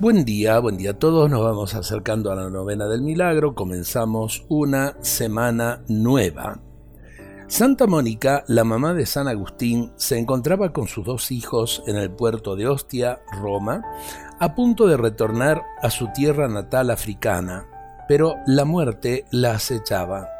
Buen día, buen día a todos. Nos vamos acercando a la novena del milagro. Comenzamos una semana nueva. Santa Mónica, la mamá de San Agustín, se encontraba con sus dos hijos en el puerto de Ostia, Roma, a punto de retornar a su tierra natal africana, pero la muerte la acechaba.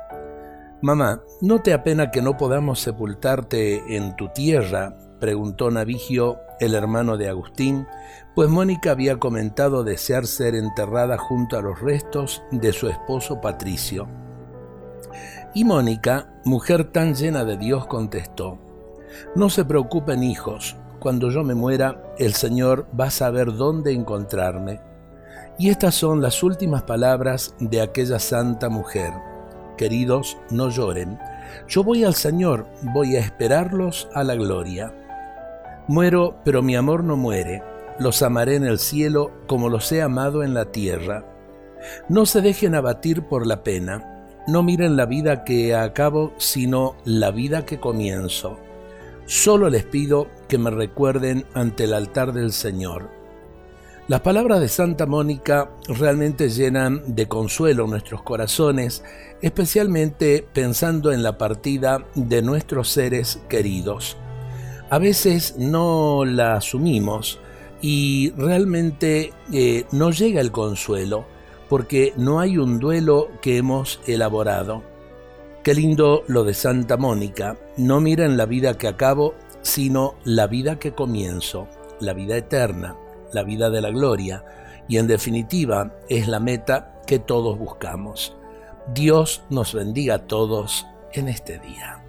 Mamá, ¿no te apena que no podamos sepultarte en tu tierra? preguntó Navigio, el hermano de Agustín, pues Mónica había comentado desear ser enterrada junto a los restos de su esposo Patricio. Y Mónica, mujer tan llena de Dios, contestó, No se preocupen hijos, cuando yo me muera, el Señor va a saber dónde encontrarme. Y estas son las últimas palabras de aquella santa mujer. Queridos, no lloren. Yo voy al Señor, voy a esperarlos a la gloria. Muero, pero mi amor no muere. Los amaré en el cielo como los he amado en la tierra. No se dejen abatir por la pena. No miren la vida que acabo, sino la vida que comienzo. Solo les pido que me recuerden ante el altar del Señor. Las palabras de Santa Mónica realmente llenan de consuelo nuestros corazones, especialmente pensando en la partida de nuestros seres queridos. A veces no la asumimos y realmente eh, no llega el consuelo porque no hay un duelo que hemos elaborado. Qué lindo lo de Santa Mónica, no miren la vida que acabo, sino la vida que comienzo, la vida eterna, la vida de la gloria, y en definitiva es la meta que todos buscamos. Dios nos bendiga a todos en este día.